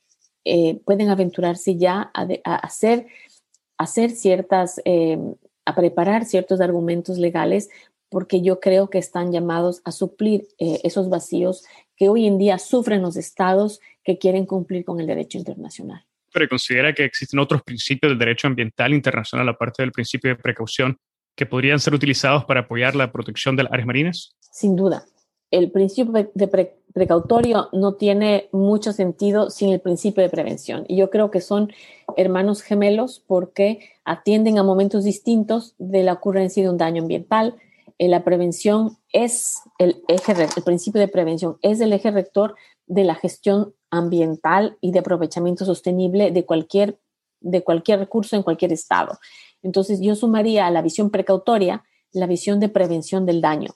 S2: eh, pueden aventurarse ya a, hacer, hacer ciertas, em, a preparar ciertos argumentos legales porque yo creo que están llamados a suplir eh, esos vacíos que hoy en día sufren los estados que quieren cumplir con el derecho internacional.
S1: Pero considera que existen otros principios del derecho ambiental internacional, aparte del principio de precaución, que podrían ser utilizados para apoyar la protección de las áreas marinas?
S2: Sin duda. El principio de precautorio no tiene mucho sentido sin el principio de prevención. Y yo creo que son hermanos gemelos porque atienden a momentos distintos de la ocurrencia de un daño ambiental, eh, la prevención es el eje, el principio de prevención es el eje rector de la gestión ambiental y de aprovechamiento sostenible de cualquier, de cualquier recurso en cualquier estado. Entonces, yo sumaría a la visión precautoria la visión de prevención del daño.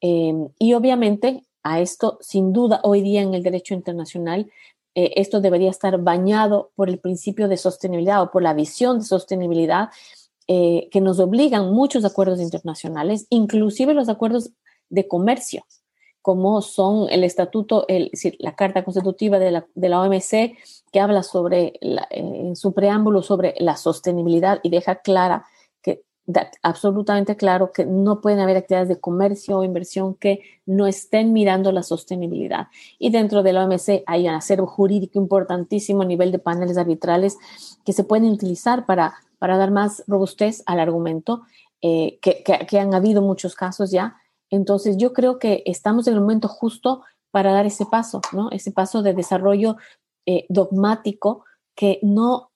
S2: Em, y obviamente, a esto, sin duda, hoy día en el derecho internacional, eh, esto debería estar bañado por el principio de sostenibilidad o por la visión de sostenibilidad eh, que nos obligan muchos acuerdos internacionales, inclusive los acuerdos de comercio, como son el estatuto, la Carta Constitutiva de la, de la OMC, que habla sobre, eh, en su preámbulo, sobre la sostenibilidad y deja clara que absolutamente claro que no pueden haber actividades de comercio o inversión que no estén mirando la sostenibilidad. Y dentro de la OMC hay un acervo jurídico importantísimo a nivel de paneles arbitrales que se pueden utilizar para para dar más robustez al argumento, eh, que, han habido muchos casos ya. Entonces, yo creo que estamos en el momento justo para dar ese paso, ¿no? Ese paso de desarrollo eh, dogmático que no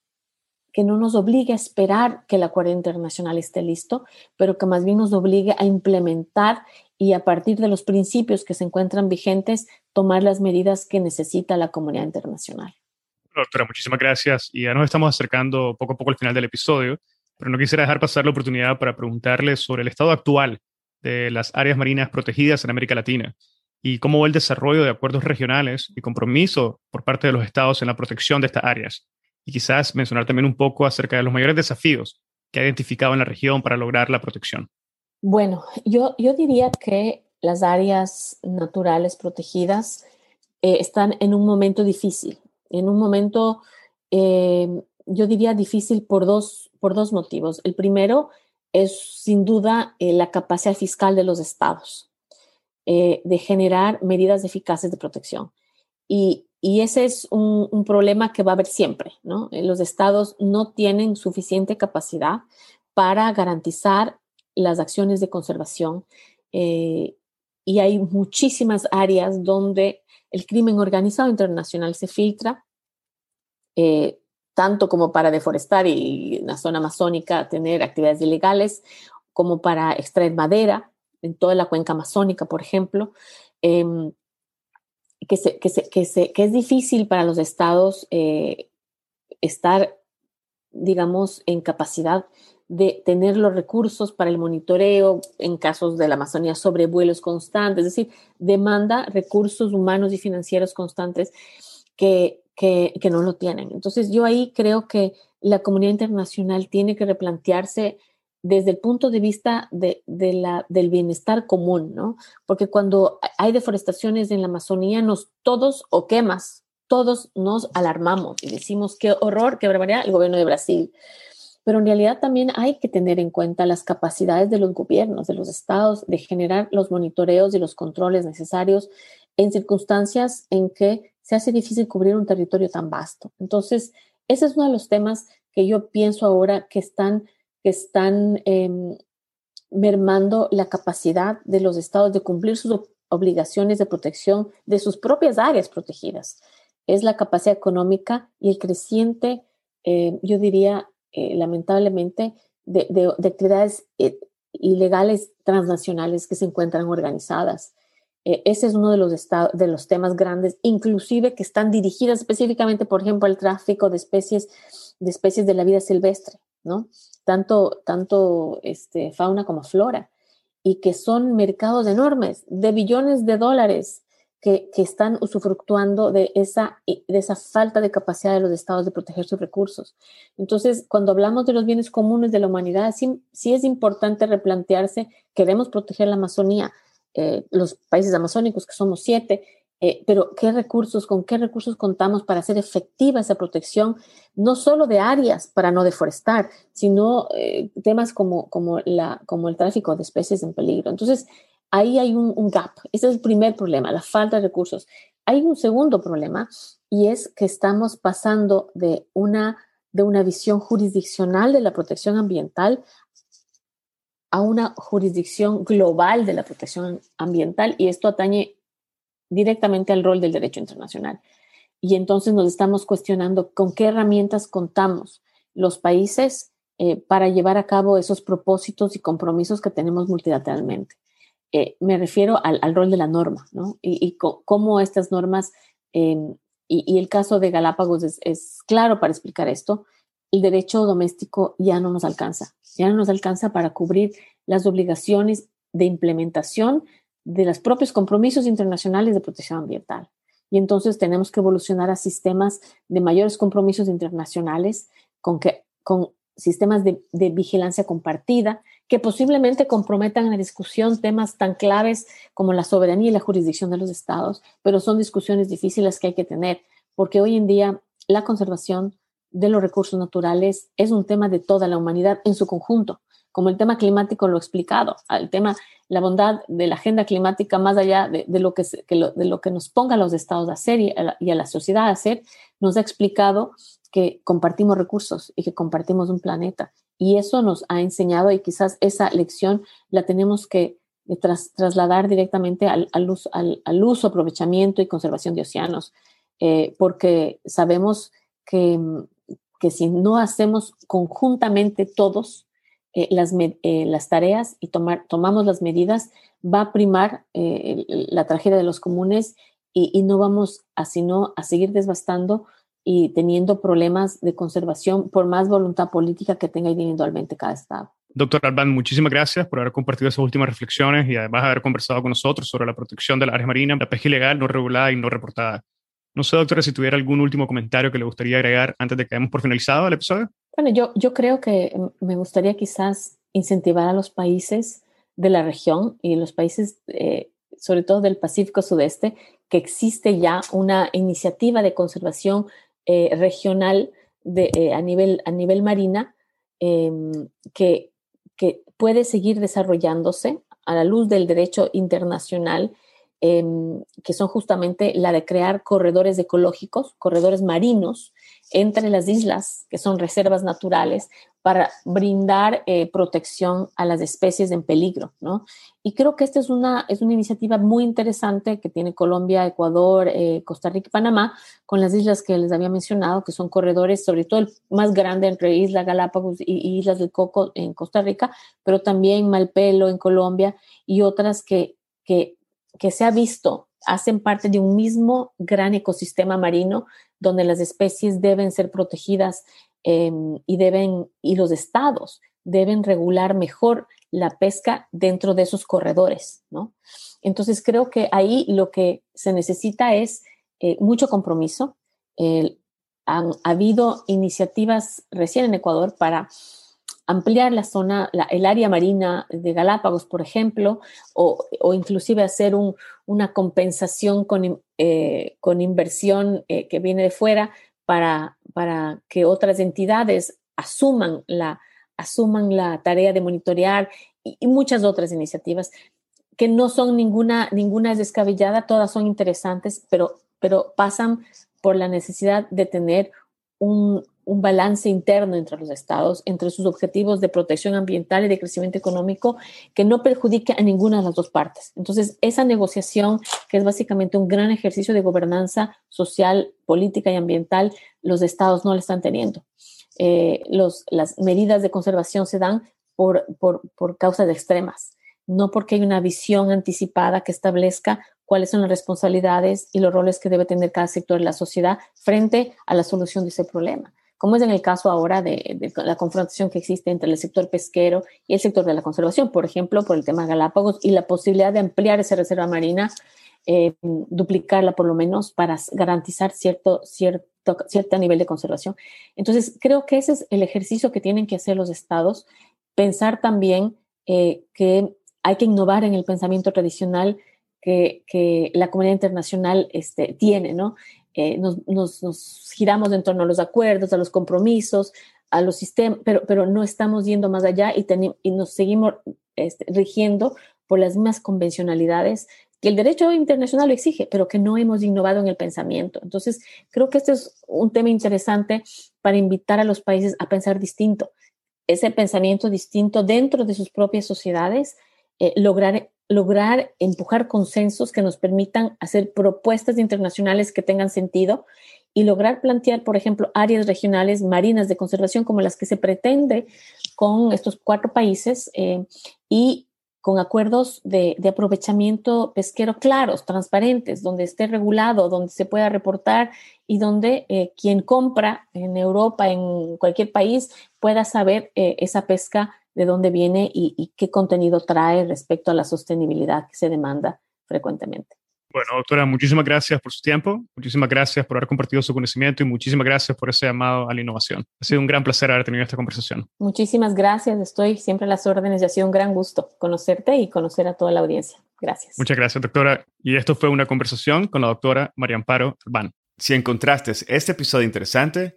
S2: que no nos obligue a esperar que el acuerdo internacional esté listo, pero que más bien nos obligue a implementar y a partir de los principios que se encuentran vigentes, tomar las medidas que necesita la comunidad internacional.
S1: Doctora, muchísimas gracias. Y ya nos estamos acercando poco a poco al final del episodio, pero no quisiera dejar pasar la oportunidad para preguntarle sobre el estado actual de las áreas marinas protegidas en América Latina y cómo va el desarrollo de acuerdos regionales y compromiso por parte de los estados en la protección de estas áreas y quizás mencionar también un poco acerca de los mayores desafíos que ha identificado en la región para lograr la protección.
S2: Bueno, yo, yo diría que las áreas naturales protegidas eh, están en un momento difícil, en un momento, eh, yo diría difícil por dos, por dos motivos. El primero es sin duda eh, la capacidad fiscal de los estados de generar medidas eficaces de protección. Y, y ese es un, problema que va a haber siempre, ¿no? Eh, los estados no tienen suficiente capacidad para garantizar las acciones de conservación eh, y hay muchísimas áreas donde el crimen organizado internacional se filtra, eh, tanto como para deforestar y en la zona amazónica tener actividades ilegales, como para extraer madera en toda la cuenca amazónica, por ejemplo. Em, que, se, que, se, que, se, es difícil para los estados eh, estar, digamos, en capacidad de tener los recursos para el monitoreo en casos de la Amazonía sobre vuelos constantes, es decir, demanda recursos humanos y financieros constantes que no lo tienen. Entonces yo ahí creo que la comunidad internacional tiene que replantearse desde el punto de vista de, la, del bienestar común, ¿no? Porque cuando hay deforestaciones en la Amazonía, nos todos o quemas, todos nos alarmamos y decimos qué horror, qué barbaridad el gobierno de Brasil. Pero en realidad también hay que tener en cuenta las capacidades de los gobiernos, de los estados, de generar los monitoreos y los controles necesarios en circunstancias en que se hace difícil cubrir un territorio tan vasto. Entonces, ese es uno de los temas que yo pienso ahora que están que están em, mermando la capacidad de los estados de cumplir sus obligaciones de protección de sus propias áreas protegidas. Es la capacidad económica y el creciente, eh, yo diría, eh, lamentablemente, de, actividades eh, ilegales transnacionales que se encuentran organizadas. ese es uno de los, de los temas grandes, inclusive que están dirigidas específicamente, por ejemplo, al tráfico de especies, de especies de la vida silvestre, ¿no? Tanto, tanto este, fauna como flora, y que son mercados enormes de billones de dólares que, que, están usufructuando de esa, de esa falta de capacidad de los estados de proteger sus recursos. Entonces, cuando hablamos de los bienes comunes de la humanidad, sí, sí es importante replantearse, queremos proteger la Amazonía, eh, los países amazónicos, que somos siete, eh, pero ¿qué recursos, con qué recursos contamos para hacer efectiva esa protección, no solo de áreas para no deforestar, sino eh, temas como, como, la, como el tráfico de especies en peligro? Entonces, ahí hay un, un, gap. Ese es el primer problema, la falta de recursos. Hay un segundo problema y es que estamos pasando de una, de una visión jurisdiccional de la protección ambiental a una jurisdicción global de la protección ambiental y esto atañe directamente al rol del derecho internacional. Y entonces nos estamos cuestionando con qué herramientas contamos los países eh, para llevar a cabo esos propósitos y compromisos que tenemos multilateralmente. Eh, me refiero al, rol de la norma, ¿no? Y, cómo estas normas, em, y, el caso de Galápagos es, es claro para explicar esto, el derecho doméstico ya no nos alcanza, ya no nos alcanza para cubrir las obligaciones de implementación de los propios compromisos internacionales de protección ambiental. Y entonces tenemos que evolucionar a sistemas de mayores compromisos internacionales con, que, con sistemas de, de, vigilancia compartida que posiblemente comprometan la discusión temas tan claves como la soberanía y la jurisdicción de los estados, pero son discusiones difíciles que hay que tener, porque hoy en día la conservación de los recursos naturales es un tema de toda la humanidad en su conjunto como el tema climático lo he explicado, el tema, la bondad de la agenda climática más allá de, lo, que, de lo que nos ponga a los estados a hacer y a, la, sociedad a hacer, nos ha explicado que compartimos recursos y que compartimos un planeta. Y eso nos ha enseñado y quizás esa lección la tenemos que trasladar directamente al, al, uso, al, uso, aprovechamiento y conservación de océanos. eh, porque sabemos que, que, si no hacemos conjuntamente todos eh, las, eh, las, tareas y tomar, tomamos las medidas, va a primar la tragedia de los comunes y, y no vamos a, sino a seguir desbastando y teniendo problemas de conservación por más voluntad política que tenga individualmente cada estado.
S1: Doctor Alban, muchísimas gracias por haber compartido esas últimas reflexiones y además haber conversado con nosotros sobre la protección de la área marina, la pesca ilegal, no regulada y no reportada. No sé, doctora, si tuviera algún último comentario que le gustaría agregar antes de que demos por finalizado el episodio.
S2: Bueno, yo, yo creo que me gustaría quizás incentivar a los países de la región y los países, eh, sobre todo del Pacífico Sudeste, que existe ya una iniciativa de conservación eh, regional de, eh, a, nivel, a nivel marina em, que, que puede seguir desarrollándose a la luz del derecho internacional Em, que son justamente la de crear corredores ecológicos, corredores marinos entre las islas, que son reservas naturales, para brindar eh, protección a las especies en peligro, ¿no? Y creo que esta es una, es una iniciativa muy interesante que tiene Colombia, Ecuador, eh, Costa Rica y Panamá, con las islas que les había mencionado, que son corredores, sobre todo el más grande entre Isla Galápagos y, Islas del Coco en Costa Rica, pero también Malpelo en Colombia y otras que, que que se ha visto hacen parte de un mismo gran ecosistema marino donde las especies deben ser protegidas em, y deben y los estados deben regular mejor la pesca dentro de esos corredores, ¿no? Entonces creo que ahí lo que se necesita es eh, mucho compromiso. han habido iniciativas recién en Ecuador para ampliar la zona, el área marina de Galápagos, por ejemplo, o, inclusive hacer una compensación con, eh, con inversión eh, que viene de fuera para, para que otras entidades asuman la, asuman la tarea de monitorear y, muchas otras iniciativas que no son ninguna, ninguna es descabellada, todas son interesantes, pero, pero pasan por la necesidad de tener un, un balance interno entre los estados, entre sus objetivos de protección ambiental y de crecimiento económico, que no perjudique a ninguna de las dos partes. Entonces, esa negociación, que es básicamente un gran ejercicio de gobernanza social, política y ambiental, los estados no la están teniendo. Eh, las medidas de conservación se dan por, por, por causas extremas, no porque hay una visión anticipada que establezca cuáles son las responsabilidades y los roles que debe tener cada sector de la sociedad frente a la solución de ese problema como es en el caso ahora de, la confrontación que existe entre el sector pesquero y el sector de la conservación, por ejemplo, por el tema Galápagos y la posibilidad de ampliar esa reserva marina, eh, duplicarla por lo menos para garantizar cierto, cierto, cierto nivel de conservación. Entonces, creo que ese es el ejercicio que tienen que hacer los estados, pensar también eh, que hay que innovar en el pensamiento tradicional que, que la comunidad internacional este, tiene, ¿no? Eh, nos, giramos en torno a los acuerdos, a los compromisos, a los sistemas, pero, pero no estamos yendo más allá y, y nos seguimos este, rigiendo por las mismas convencionalidades que el derecho internacional lo exige, pero que no hemos innovado en el pensamiento. Entonces, creo que este es un tema interesante para invitar a los países a pensar distinto, ese pensamiento distinto dentro de sus propias sociedades, eh, lograr lograr empujar consensos que nos permitan hacer propuestas internacionales que tengan sentido y lograr plantear, por ejemplo, áreas regionales marinas de conservación como las que se pretende con estos cuatro países eh, y con acuerdos de, aprovechamiento pesquero claros, transparentes, donde esté regulado, donde se pueda reportar y donde eh, quien compra en Europa, en cualquier país, pueda saber esa pesca de dónde viene y, qué contenido trae respecto a la sostenibilidad que se demanda frecuentemente.
S1: Bueno, doctora, muchísimas gracias por su tiempo, muchísimas gracias por haber compartido su conocimiento y muchísimas gracias por ese llamado a la innovación. Ha sido un gran placer haber tenido esta conversación.
S2: Muchísimas gracias, estoy siempre a las órdenes y ha sido un gran gusto conocerte y conocer a toda la audiencia. Gracias.
S1: Muchas gracias, doctora. Y esto fue una conversación con la doctora María Amparo Albán. Si encontraste este episodio interesante,